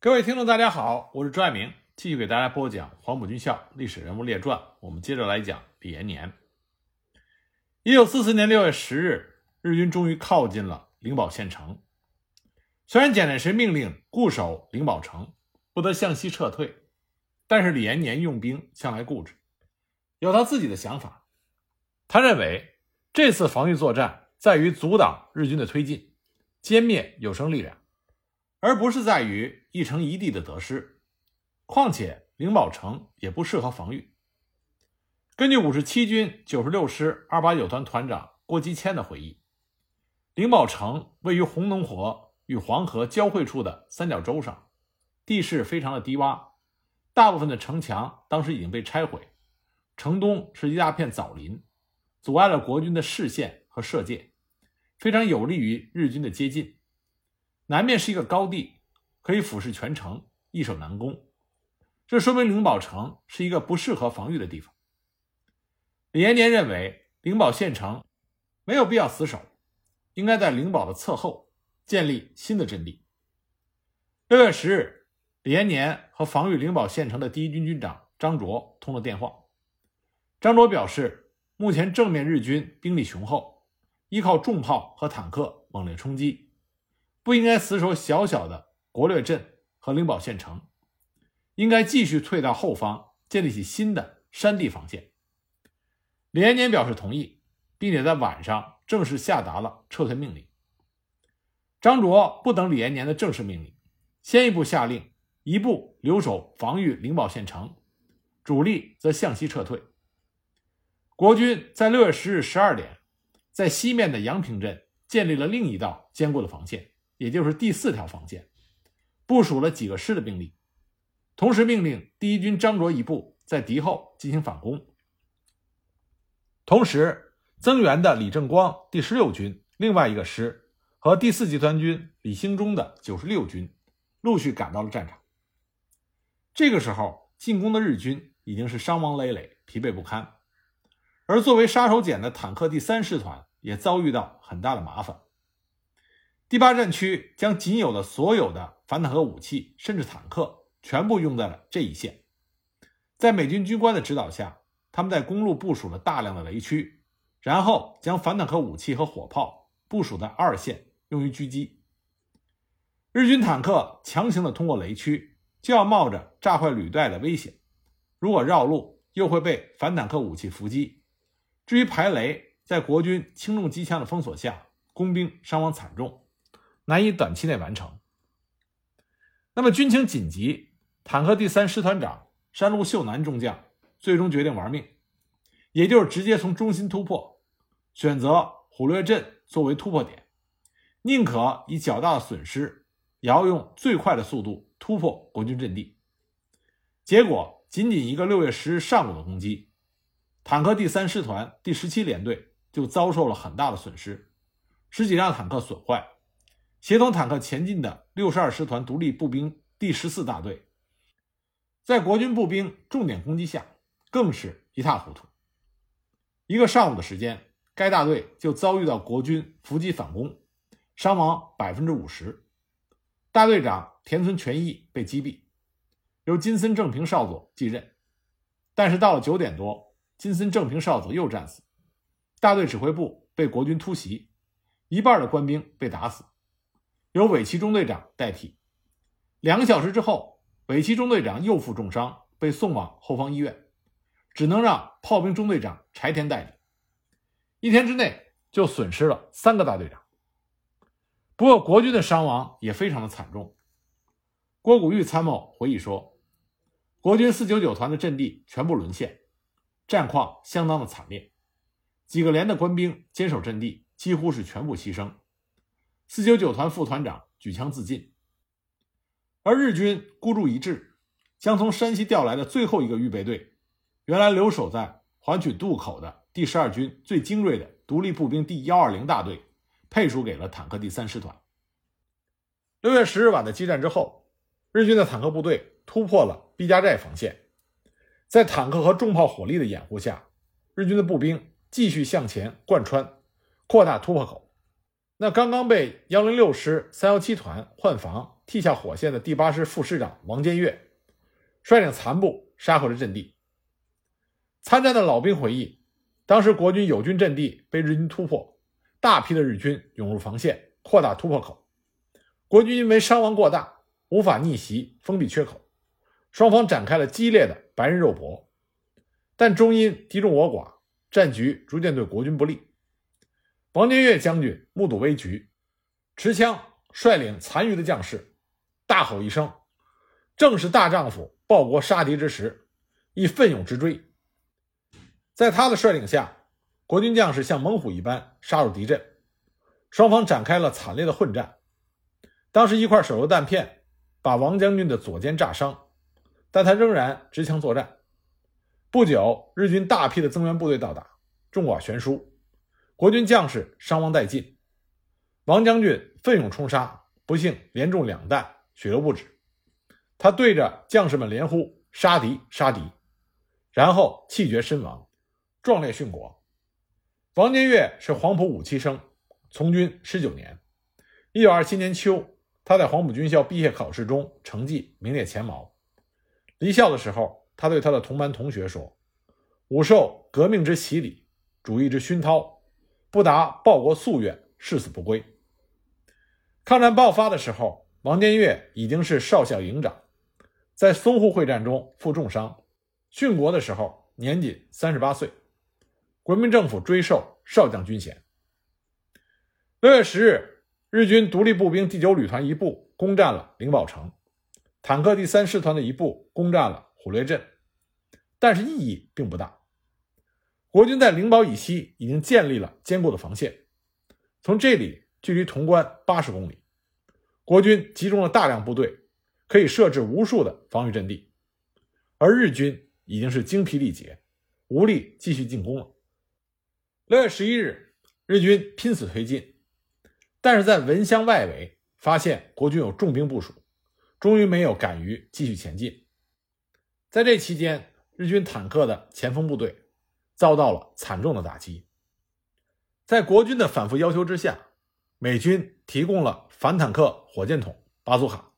各位听众，大家好，我是朱爱明，继续给大家播讲《黄埔军校历史人物列传》。我们接着来讲李延年。一九四四年六月十日，日军终于靠近了灵宝县城。虽然蒋介石命令固守灵宝城，不得向西撤退，但是李延年用兵向来固执，有他自己的想法。他认为这次防御作战在于阻挡日军的推进，歼灭有生力量。而不是在于一城一地的得失，况且灵宝城也不适合防御。根据五十七军九十六师二八九团团长郭基谦的回忆，灵宝城位于红农河与黄河交汇处的三角洲上，地势非常的低洼，大部分的城墙当时已经被拆毁，城东是一大片枣林，阻碍了国军的视线和射界，非常有利于日军的接近。南面是一个高地，可以俯视全城，易守难攻。这说明灵宝城是一个不适合防御的地方。李延年认为，灵宝县城没有必要死守，应该在灵宝的侧后建立新的阵地。六月十日，李延年和防御灵宝县城的第一军军长张卓通了电话。张卓表示，目前正面日军兵力雄厚，依靠重炮和坦克猛烈冲击。不应该死守小小的国略镇和灵宝县城，应该继续退到后方，建立起新的山地防线。李延年表示同意，并且在晚上正式下达了撤退命令。张卓不等李延年的正式命令，先一步下令一部留守防御灵宝县城，主力则向西撤退。国军在六月十日十二点，在西面的阳平镇建立了另一道坚固的防线。也就是第四条防线，部署了几个师的兵力，同时命令第一军张卓一部在敌后进行反攻。同时，增援的李正光第十六军另外一个师和第四集团军李兴中的九十六军陆续赶到了战场。这个时候，进攻的日军已经是伤亡累累、疲惫不堪，而作为杀手锏的坦克第三师团也遭遇到很大的麻烦。第八战区将仅有的所有的反坦克武器，甚至坦克，全部用在了这一线。在美军军官的指导下，他们在公路部署了大量的雷区，然后将反坦克武器和火炮部署在二线，用于狙击。日军坦克强行的通过雷区，就要冒着炸坏履带的危险。如果绕路，又会被反坦克武器伏击。至于排雷，在国军轻重机枪的封锁下，工兵伤亡惨重。难以短期内完成。那么军情紧急，坦克第三师团长山路秀男中将最终决定玩命，也就是直接从中心突破，选择虎略镇作为突破点，宁可以较大的损失，也要用最快的速度突破国军阵地。结果，仅仅一个六月十日上午的攻击，坦克第三师团第十七联队就遭受了很大的损失，十几辆坦克损坏。协同坦克前进的六十二师团独立步兵第十四大队，在国军步兵重点攻击下，更是一塌糊涂。一个上午的时间，该大队就遭遇到国军伏击反攻，伤亡百分之五十。大队长田村全一被击毙，由金森正平少佐继任。但是到了九点多，金森正平少佐又战死，大队指挥部被国军突袭，一半的官兵被打死。由尾崎中队长代替。两个小时之后，尾崎中队长又负重伤，被送往后方医院，只能让炮兵中队长柴田代理。一天之内就损失了三个大队长。不过国军的伤亡也非常的惨重。郭古玉参谋回忆说，国军四九九团的阵地全部沦陷，战况相当的惨烈，几个连的官兵坚守阵地，几乎是全部牺牲。四九九团副团长举枪自尽，而日军孤注一掷，将从山西调来的最后一个预备队，原来留守在环曲渡口的第十二军最精锐的独立步兵第幺二零大队，配属给了坦克第三师团。六月十日晚的激战之后，日军的坦克部队突破了毕家寨防线，在坦克和重炮火力的掩护下，日军的步兵继续向前贯穿，扩大突破口。那刚刚被幺零六师三幺七团换防替下火线的第八师副师长王坚岳，率领残部杀回了阵地。参战的老兵回忆，当时国军友军阵地被日军突破，大批的日军涌入防线，扩大突破口。国军因为伤亡过大，无法逆袭，封闭缺口，双方展开了激烈的白刃肉搏。但终因敌众我寡，战局逐渐对国军不利。王金岳将军目睹危局，持枪率领残余的将士，大吼一声：“正是大丈夫报国杀敌之时！”亦奋勇直追。在他的率领下，国军将士像猛虎一般杀入敌阵，双方展开了惨烈的混战。当时一块手榴弹片把王将军的左肩炸伤，但他仍然执枪作战。不久，日军大批的增援部队到达，众寡悬殊，国军将士伤亡殆尽。王将军奋勇冲杀，不幸连中两弹，血流不止。他对着将士们连呼：“杀敌，杀敌！”然后气绝身亡。壮烈殉国。王坚岳是黄埔五期生，从军十九年。一九二七年秋，他在黄埔军校毕业考试中成绩名列前茅。离校的时候，他对他的同班同学说：“吾受革命之洗礼，主义之熏陶，不达报国夙愿，誓死不归。”抗战爆发的时候，王坚岳已经是少校营长，在淞沪会战中负重伤，殉国的时候年仅三十八岁。国民政府追授少将军衔。六月十日，日军独立步兵第九旅团一部攻占了灵宝城，坦克第三师团的一部攻占了虎略镇，但是意义并不大。国军在灵宝以西已经建立了坚固的防线，从这里距离潼关八十公里，国军集中了大量部队，可以设置无数的防御阵地，而日军已经是精疲力竭，无力继续进攻了。六月十一日，日军拼死推进，但是在文乡外围发现国军有重兵部署，终于没有敢于继续前进。在这期间，日军坦克的前锋部队遭到了惨重的打击。在国军的反复要求之下，美军提供了反坦克火箭筒巴祖卡。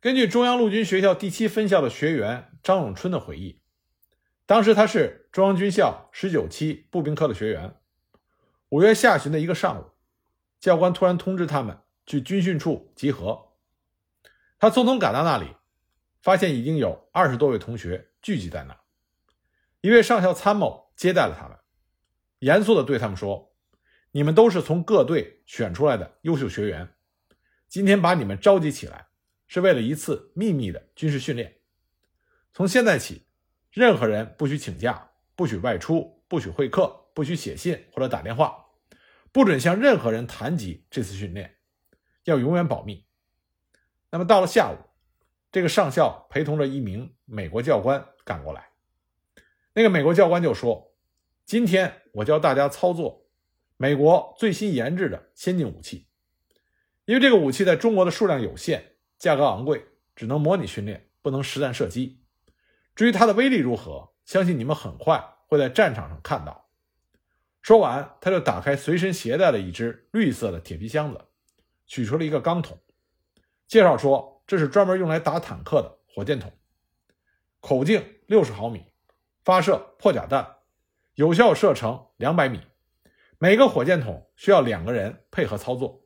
根据中央陆军学校第七分校的学员张永春的回忆。当时他是中央军校十九期步兵科的学员。五月下旬的一个上午，教官突然通知他们去军训处集合。他匆匆赶到那里，发现已经有二十多位同学聚集在那。一位上校参谋接待了他们，严肃地对他们说：“你们都是从各队选出来的优秀学员，今天把你们召集起来，是为了一次秘密的军事训练。从现在起。”任何人不许请假，不许外出，不许会客，不许写信或者打电话，不准向任何人谈及这次训练，要永远保密。那么到了下午，这个上校陪同着一名美国教官赶过来，那个美国教官就说：“今天我教大家操作美国最新研制的先进武器，因为这个武器在中国的数量有限，价格昂贵，只能模拟训练，不能实战射击。”至于它的威力如何，相信你们很快会在战场上看到。说完，他就打开随身携带的一只绿色的铁皮箱子，取出了一个钢筒，介绍说这是专门用来打坦克的火箭筒，口径六十毫米，发射破甲弹，有效射程两百米。每个火箭筒需要两个人配合操作。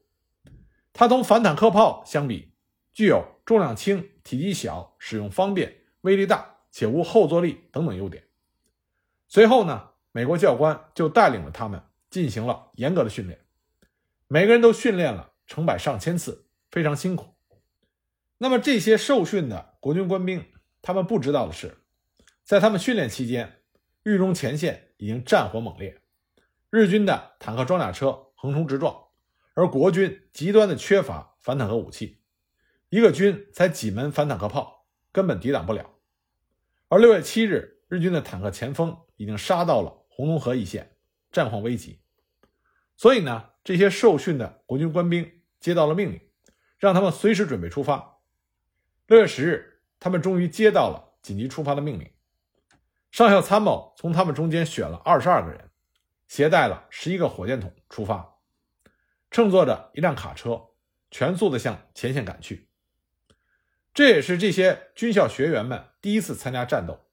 它同反坦克炮相比，具有重量轻、体积小、使用方便、威力大。且无后坐力等等优点。随后呢，美国教官就带领了他们进行了严格的训练，每个人都训练了成百上千次，非常辛苦。那么这些受训的国军官兵，他们不知道的是，在他们训练期间，豫中前线已经战火猛烈，日军的坦克装甲车横冲直撞，而国军极端的缺乏反坦克武器，一个军才几门反坦克炮，根本抵挡不了。而六月七日，日军的坦克前锋已经杀到了红龙河一线，战况危急。所以呢，这些受训的国军官兵接到了命令，让他们随时准备出发。六月十日，他们终于接到了紧急出发的命令。上校参谋从他们中间选了二十二个人，携带了十一个火箭筒出发，乘坐着一辆卡车，全速的向前线赶去。这也是这些军校学员们第一次参加战斗，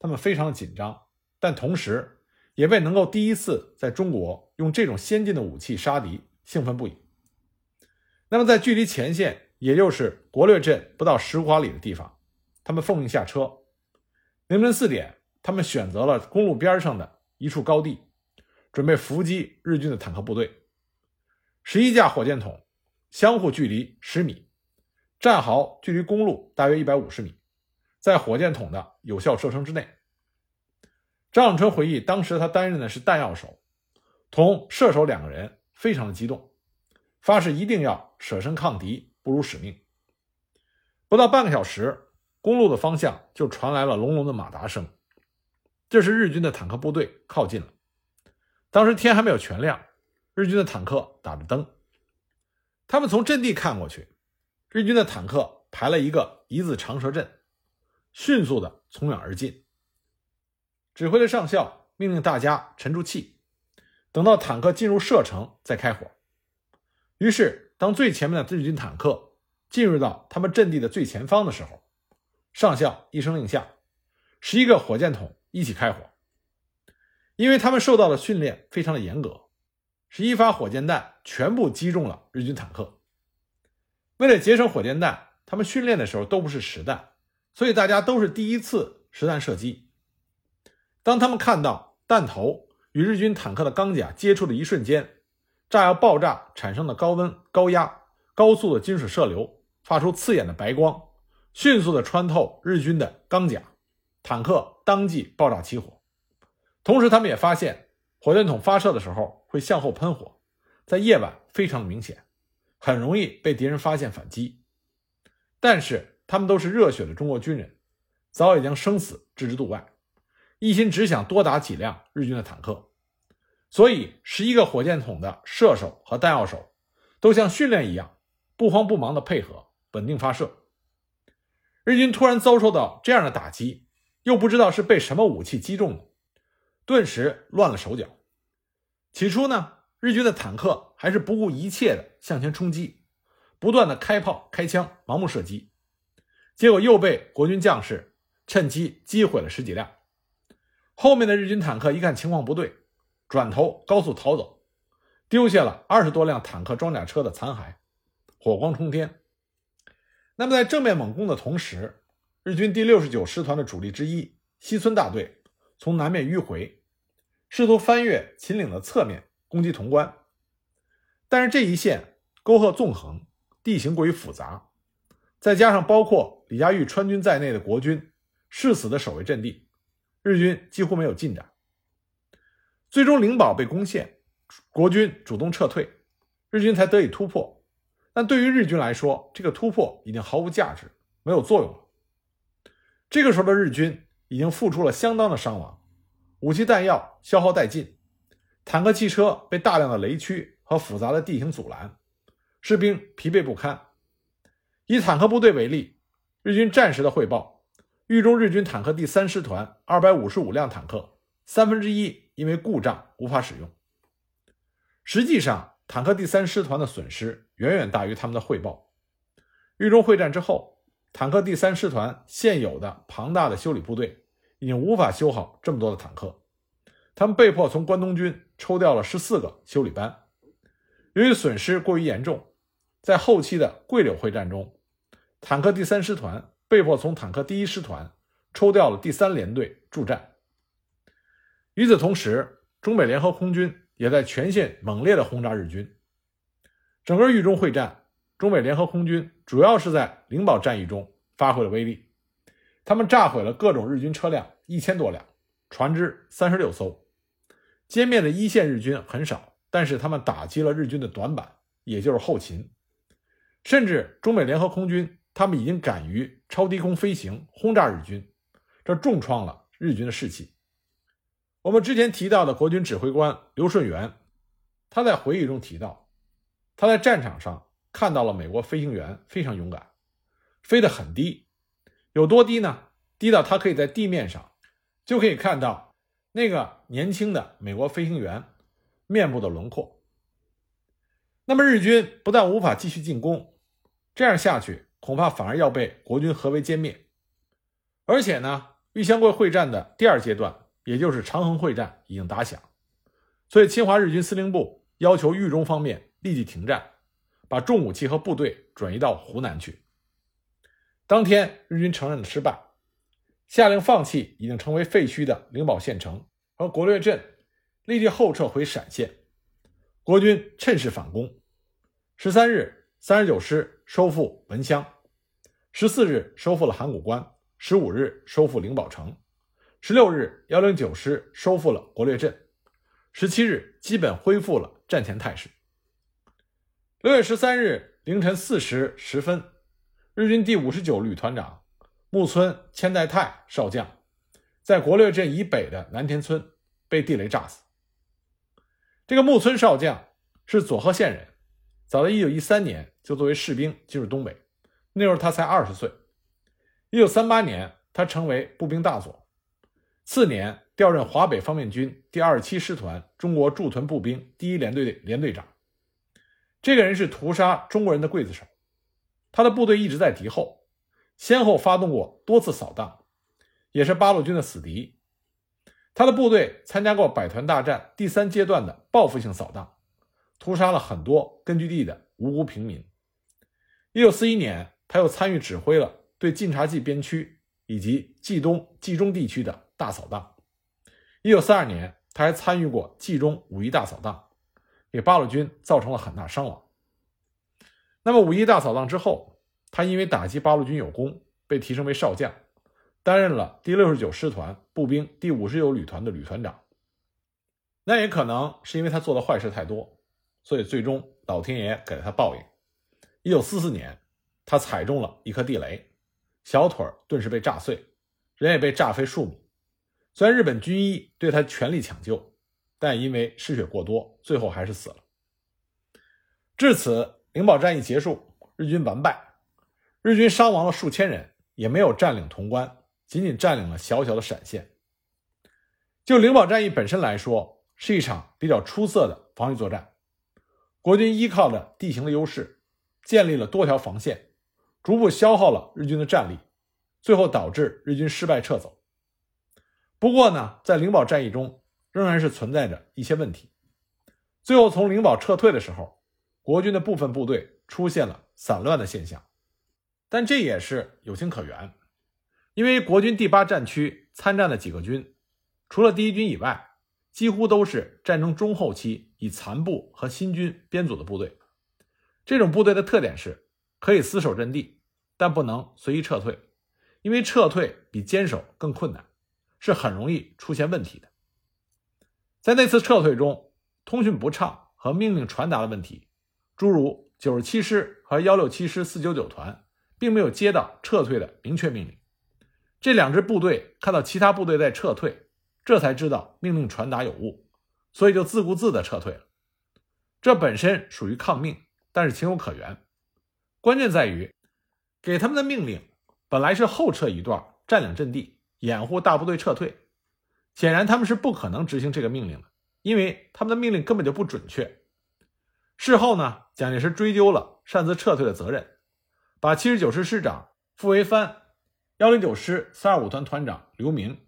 他们非常紧张，但同时也为能够第一次在中国用这种先进的武器杀敌兴奋不已。那么，在距离前线，也就是国略镇不到十五华里的地方，他们奉命下车。凌晨四点，他们选择了公路边上的一处高地，准备伏击日军的坦克部队。十一架火箭筒相互距离十米，战壕距离公路大约一百五十米，在火箭筒的有效射程之内。张永春回忆，当时他担任的是弹药手，同射手两个人非常的激动，发誓一定要舍身抗敌，不辱使命。不到半个小时。公路的方向就传来了隆隆的马达声，这是日军的坦克部队靠近了。当时天还没有全亮，日军的坦克打着灯。他们从阵地看过去，日军的坦克排了一个一字长蛇阵，迅速的从远而近。指挥的上校命令大家沉住气，等到坦克进入射程再开火。于是，当最前面的日军坦克进入到他们阵地的最前方的时候，上校一声令下，十一个火箭筒一起开火。因为他们受到的训练非常的严格，十一发火箭弹全部击中了日军坦克。为了节省火箭弹，他们训练的时候都不是实弹，所以大家都是第一次实弹射击。当他们看到弹头与日军坦克的钢甲接触的一瞬间，炸药爆炸产生的高温、高压、高速的金属射流，发出刺眼的白光。迅速的穿透日军的钢甲，坦克当即爆炸起火。同时，他们也发现火箭筒发射的时候会向后喷火，在夜晚非常明显，很容易被敌人发现反击。但是，他们都是热血的中国军人，早已将生死置之度外，一心只想多打几辆日军的坦克。所以，十一个火箭筒的射手和弹药手都像训练一样，不慌不忙的配合，稳定发射。日军突然遭受到这样的打击，又不知道是被什么武器击中了，顿时乱了手脚。起初呢，日军的坦克还是不顾一切的向前冲击，不断的开炮开枪，盲目射击，结果又被国军将士趁机击毁了十几辆。后面的日军坦克一看情况不对，转头高速逃走，丢下了二十多辆坦克装甲车的残骸，火光冲天。那么，在正面猛攻的同时，日军第六十九师团的主力之一西村大队从南面迂回，试图翻越秦岭的侧面攻击潼关。但是这一线沟壑纵横，地形过于复杂，再加上包括李佳玉川军在内的国军誓死的守卫阵地，日军几乎没有进展。最终，灵宝被攻陷，国军主动撤退，日军才得以突破。但对于日军来说，这个突破已经毫无价值，没有作用了。这个时候的日军已经付出了相当的伤亡，武器弹药消耗殆尽，坦克汽车被大量的雷区和复杂的地形阻拦，士兵疲惫不堪。以坦克部队为例，日军战时的汇报，豫中日军坦克第三师团二百五十五辆坦克，三分之一因为故障无法使用。实际上。坦克第三师团的损失远远大于他们的汇报。豫中会战之后，坦克第三师团现有的庞大的修理部队已经无法修好这么多的坦克，他们被迫从关东军抽调了十四个修理班。由于损失过于严重，在后期的桂柳会战中，坦克第三师团被迫从坦克第一师团抽调了第三联队助战。与此同时，中美联合空军。也在全线猛烈的轰炸日军。整个豫中会战，中美联合空军主要是在灵宝战役中发挥了威力。他们炸毁了各种日军车辆一千多辆，船只三十六艘。歼灭的一线日军很少，但是他们打击了日军的短板，也就是后勤。甚至中美联合空军，他们已经敢于超低空飞行轰炸日军，这重创了日军的士气。我们之前提到的国军指挥官刘顺元，他在回忆中提到，他在战场上看到了美国飞行员非常勇敢，飞得很低，有多低呢？低到他可以在地面上就可以看到那个年轻的美国飞行员面部的轮廓。那么日军不但无法继续进攻，这样下去恐怕反而要被国军合围歼灭。而且呢，玉香桂会战的第二阶段，也就是长衡会战已经打响，所以侵华日军司令部要求豫中方面立即停战，把重武器和部队转移到湖南去。当天，日军承认了失败，下令放弃已经成为废墟的灵宝县城和国略镇，立即后撤回陕县。国军趁势反攻。十三日，三十九师收复文乡；十四日，收复了函谷关。十五日收复灵宝城，十六日幺零九师收复了国略镇，十七日基本恢复了战前态势。六月十三日凌晨四时十分，日军第五十九旅团长木村千代太少将，在国略镇以北的南田村被地雷炸死。这个木村少将是佐贺县人，早在一九一三年就作为士兵进入东北，那时候他才二十岁。一九三八年，他成为步兵大佐，次年调任华北方面军第二十七师团中国驻屯步兵第一联队的联队长。这个人是屠杀中国人的刽子手，他的部队一直在敌后，先后发动过多次扫荡，也是八路军的死敌。他的部队参加过百团大战第三阶段的报复性扫荡，屠杀了很多根据地的无辜平民。一九四一年，他又参与指挥了。对晋察冀边区以及冀东、冀中地区的大扫荡。一九四二年，他还参与过冀中五一大扫荡，给八路军造成了很大伤亡。那么五一大扫荡之后，他因为打击八路军有功，被提升为少将，担任了第六十九师团步兵第五十九旅团的旅团长。那也可能是因为他做的坏事太多，所以最终老天爷给了他报应。一九四四年，他踩中了一颗地雷。小腿顿时被炸碎，人也被炸飞数米。虽然日本军医对他全力抢救，但因为失血过多，最后还是死了。至此，灵宝战役结束，日军完败，日军伤亡了数千人，也没有占领潼关，仅仅占领了小小的陕县。就灵宝战役本身来说，是一场比较出色的防御作战。国军依靠着地形的优势，建立了多条防线。逐步消耗了日军的战力，最后导致日军失败撤走。不过呢，在灵宝战役中仍然是存在着一些问题。最后从灵宝撤退的时候，国军的部分部队出现了散乱的现象，但这也是有情可原，因为国军第八战区参战的几个军，除了第一军以外，几乎都是战争中后期以残部和新军编组的部队。这种部队的特点是。可以死守阵地，但不能随意撤退，因为撤退比坚守更困难，是很容易出现问题的。在那次撤退中，通讯不畅和命令传达的问题，诸如九十七师和幺六七师四九九团并没有接到撤退的明确命令，这两支部队看到其他部队在撤退，这才知道命令传达有误，所以就自顾自地撤退了。这本身属于抗命，但是情有可原。关键在于，给他们的命令本来是后撤一段，占领阵地，掩护大部队撤退。显然他们是不可能执行这个命令的，因为他们的命令根本就不准确。事后呢，蒋介石追究了擅自撤退的责任，把七十九师师长傅维藩、幺零九师三二五团团长刘明、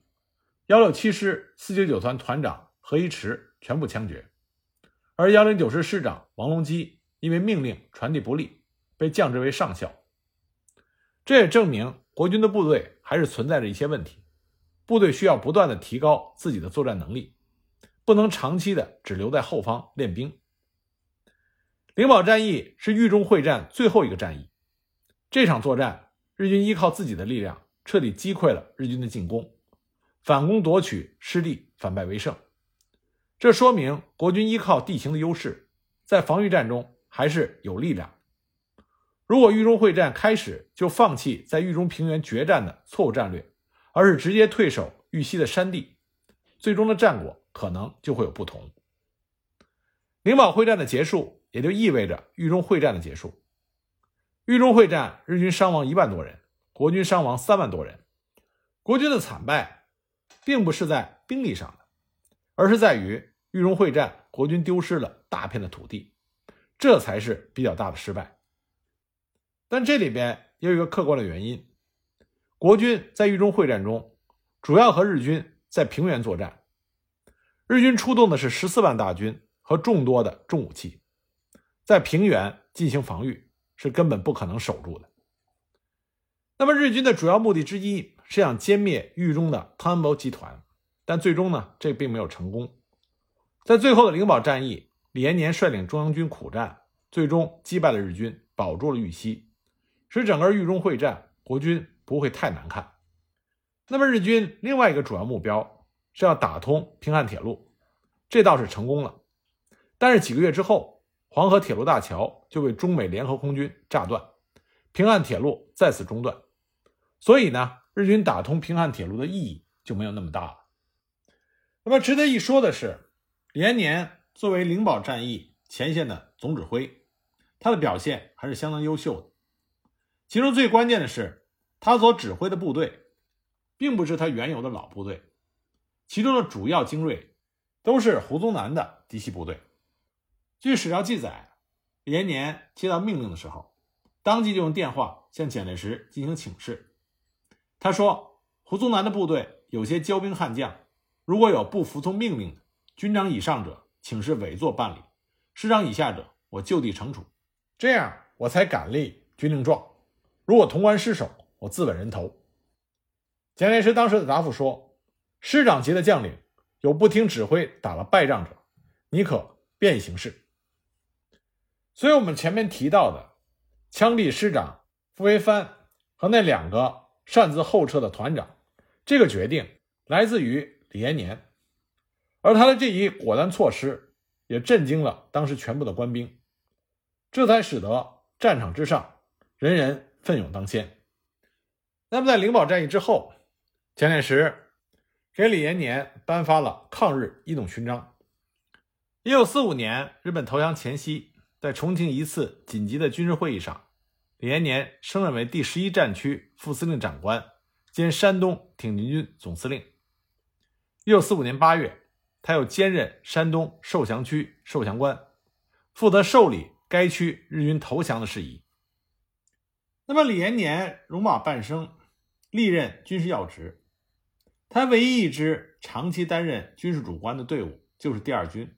幺六七师四九九团团长何一池全部枪决，而幺零九师师长王隆基因为命令传递不力。被降职为上校，这也证明国军的部队还是存在着一些问题。部队需要不断的提高自己的作战能力，不能长期的只留在后方练兵。灵宝战役是豫中会战最后一个战役，这场作战，日军依靠自己的力量彻底击溃了日军的进攻，反攻夺取失地，反败为胜。这说明国军依靠地形的优势，在防御战中还是有力量。如果豫中会战开始就放弃在豫中平原决战的错误战略，而是直接退守豫西的山地，最终的战果可能就会有不同。灵宝会战的结束，也就意味着豫中会战的结束。豫中会战，日军伤亡一万多人，国军伤亡三万多人。国军的惨败，并不是在兵力上的，而是在于豫中会战，国军丢失了大片的土地。这才是比较大的失败。但这里边也有一个客观的原因：国军在豫中会战中，主要和日军在平原作战，日军出动的是十四万大军和众多的重武器，在平原进行防御是根本不可能守住的。那么日军的主要目的之一是想歼灭豫中的汤恩伯集团，但最终呢，这并没有成功。在最后的灵宝战役，李延年率领中央军苦战，最终击败了日军，保住了豫西，使整个豫中会战国军不会太难看。那么日军另外一个主要目标是要打通平汉铁路，这倒是成功了。但是几个月之后，黄河铁路大桥就被中美联合空军炸断，平汉铁路再次中断。所以呢，日军打通平汉铁路的意义就没有那么大了。那么值得一说的是，连年作为灵宝战役前线的总指挥，他的表现还是相当优秀的。其中最关键的是，他所指挥的部队，并不是他原有的老部队，其中的主要精锐都是胡宗南的嫡系部队。据史料记载，李延年接到命令的时候，当即就用电话向蒋介石进行请示。他说：“胡宗南的部队有些骄兵悍将，如果有不服从命令的军长以上者，请示委座办理；师长以下者，我就地惩处。这样我才敢立军令状。如果潼关失守，我自刎人头。”蒋介石当时的答复说：“师长级的将领有不听指挥打了败仗者，你可便行事。”所以，我们前面提到的枪毙师长傅维藩和那两个。擅自后撤的团长，这个决定来自于李延年，而他的这一果断措施也震惊了当时全部的官兵，这才使得战场之上人人奋勇当先。那么，在灵宝战役之后，蒋介石给李延年颁发了抗日一等勋章。一九四五年日本投降前夕，在重庆一次紧急的军事会议上。李延年升任为第十一战区副司令长官兼山东挺进军总司令。一九四五年八月，他又兼任山东受降区受降官，负责受理该区日军投降的事宜。那么，李延年戎马半生，历任军事要职。他唯一一支长期担任军事主官的队伍就是第二军。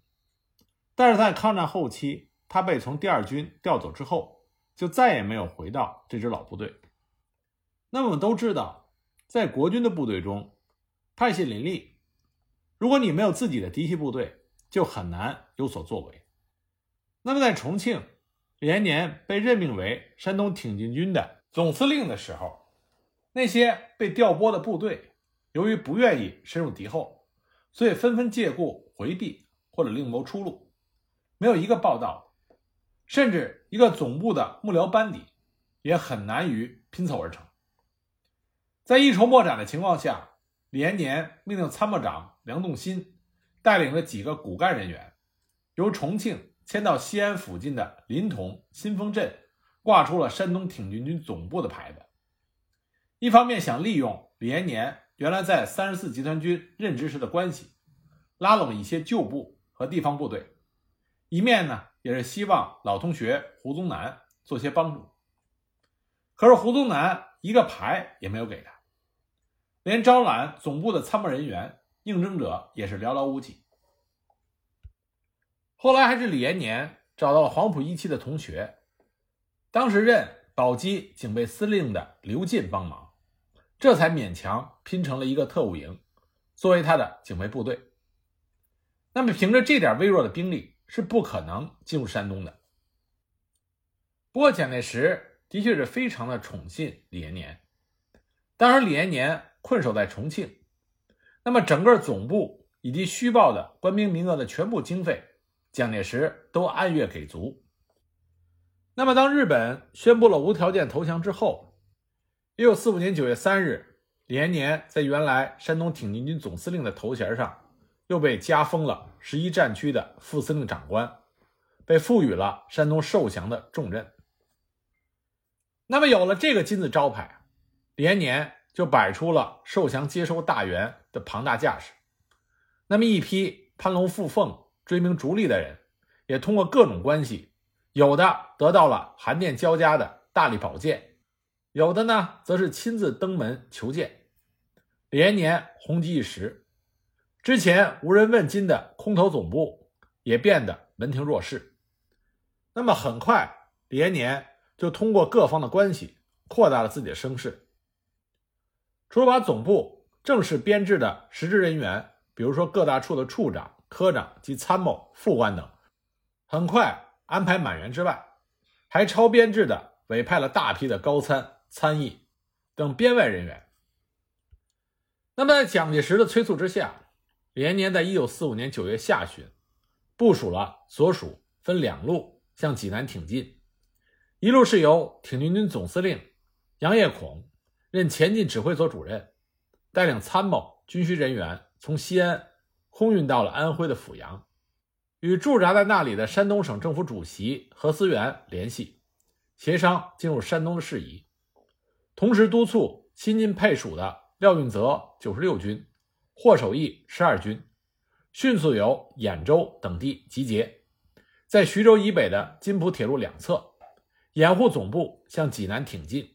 但是在抗战后期，他被从第二军调走之后。就再也没有回到这支老部队。那么我们都知道，在国军的部队中，派系林立。如果你没有自己的嫡系部队，就很难有所作为。那么在重庆，李延年被任命为山东挺进军的总司令的时候，那些被调拨的部队，由于不愿意深入敌后，所以纷纷借故回避或者另谋出路，没有一个报道。甚至一个总部的幕僚班底也很难于拼凑而成。在一筹莫展的情况下，李延年命令参谋长梁栋新带领着几个骨干人员，由重庆迁到西安附近的临潼新丰镇，挂出了山东挺进军总部的牌子。一方面想利用李延年原来在三十四集团军任职时的关系，拉拢一些旧部和地方部队；一面呢。也是希望老同学胡宗南做些帮助，可是胡宗南一个牌也没有给他，连招揽总部的参谋人员应征者也是寥寥无几。后来还是李延年找到了黄埔一期的同学，当时任宝鸡警备司令的刘进帮忙，这才勉强拼成了一个特务营，作为他的警备部队。那么凭着这点微弱的兵力。是不可能进入山东的。不过蒋介石的确是非常的宠信李延年。当时李延年困守在重庆，那么整个总部以及虚报的官兵名额的全部经费，蒋介石都按月给足。那么当日本宣布了无条件投降之后，一九四五年九月三日，李延年在原来山东挺进军总司令的头衔上。又被加封了十一战区的副司令长官，被赋予了山东受降的重任。那么有了这个金字招牌，李延年就摆出了受降接收大员的庞大架势。那么一批攀龙附凤、追名逐利的人，也通过各种关系，有的得到了函电交加的大力宝剑，有的呢则是亲自登门求见。李延年红极一时，之前无人问津的空头总部也变得门庭若市。那么很快，李延年就通过各方的关系扩大了自己的声势。除了把总部正式编制的实职人员，比如说各大处的处长、科长及参谋、副官等，很快安排满员之外，还超编制的委派了大批的高参、参议等编外人员。那么，在蒋介石的催促之下，连年在一九四五年九月下旬，部署了所属分两路向济南挺进，一路是由挺进军总司令杨业孔任前进指挥所主任，带领参谋、军需人员从西安空运到了安徽的阜阳，与驻扎在那里的山东省政府主席何思源联系，协商进入山东的事宜，同时督促新近配属的。廖运泽九十六军、霍守义十二军迅速由兖州等地集结，在徐州以北的津浦铁路两侧掩护总部向济南挺进。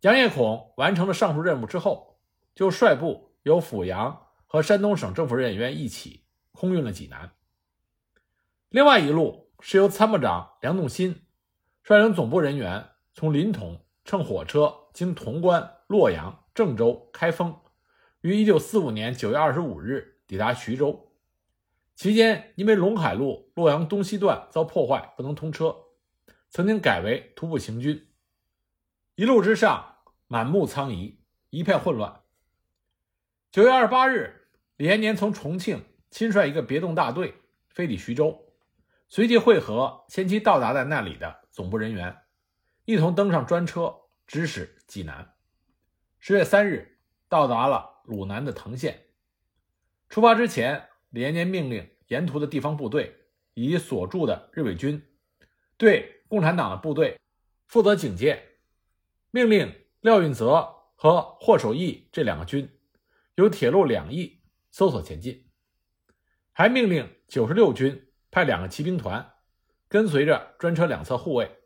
杨业孔完成了上述任务之后，就率部由阜阳和山东省政府人员一起空运了济南。另外一路是由参谋长梁栋新率领总部人员从临潼乘火车经潼关、洛阳。郑州、开封于一九四五年九月二十五日抵达徐州，期间因为陇海路洛阳东西段遭破坏，不能通车，曾经改为徒步行军。一路之上，满目苍夷，一片混乱。九月二十八日，李延年从重庆亲率一个别动大队飞抵徐州，随即会合先期到达在那里的总部人员，一同登上专车，直驶济南。十月三日，到达了鲁南的藤县。出发之前，李延年命令沿途的地方部队以及所驻的日伪军，对共产党的部队负责警戒。命令廖运泽和霍守义这两个军由铁路两翼搜索前进，还命令九十六军派两个骑兵团跟随着专车两侧护卫。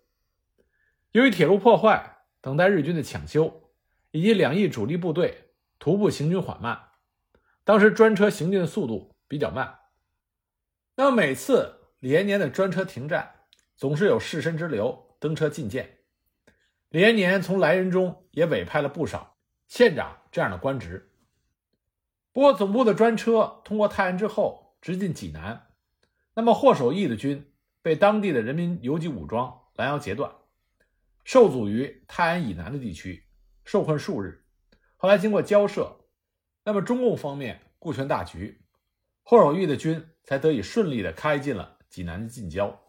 由于铁路破坏，等待日军的抢修。以及两翼主力部队徒步行军缓慢，当时专车行进的速度比较慢。那么每次李延年的专车停站，总是有士绅之流登车觐见。李延年从来人中也委派了不少县长这样的官职。不过总部的专车通过泰安之后直进济南，那么霍守义的军被当地的人民游击武装拦腰截断，受阻于泰安以南的地区。受困数日，后来经过交涉，那么中共方面顾全大局，霍守义的军才得以顺利的开进了济南的近郊。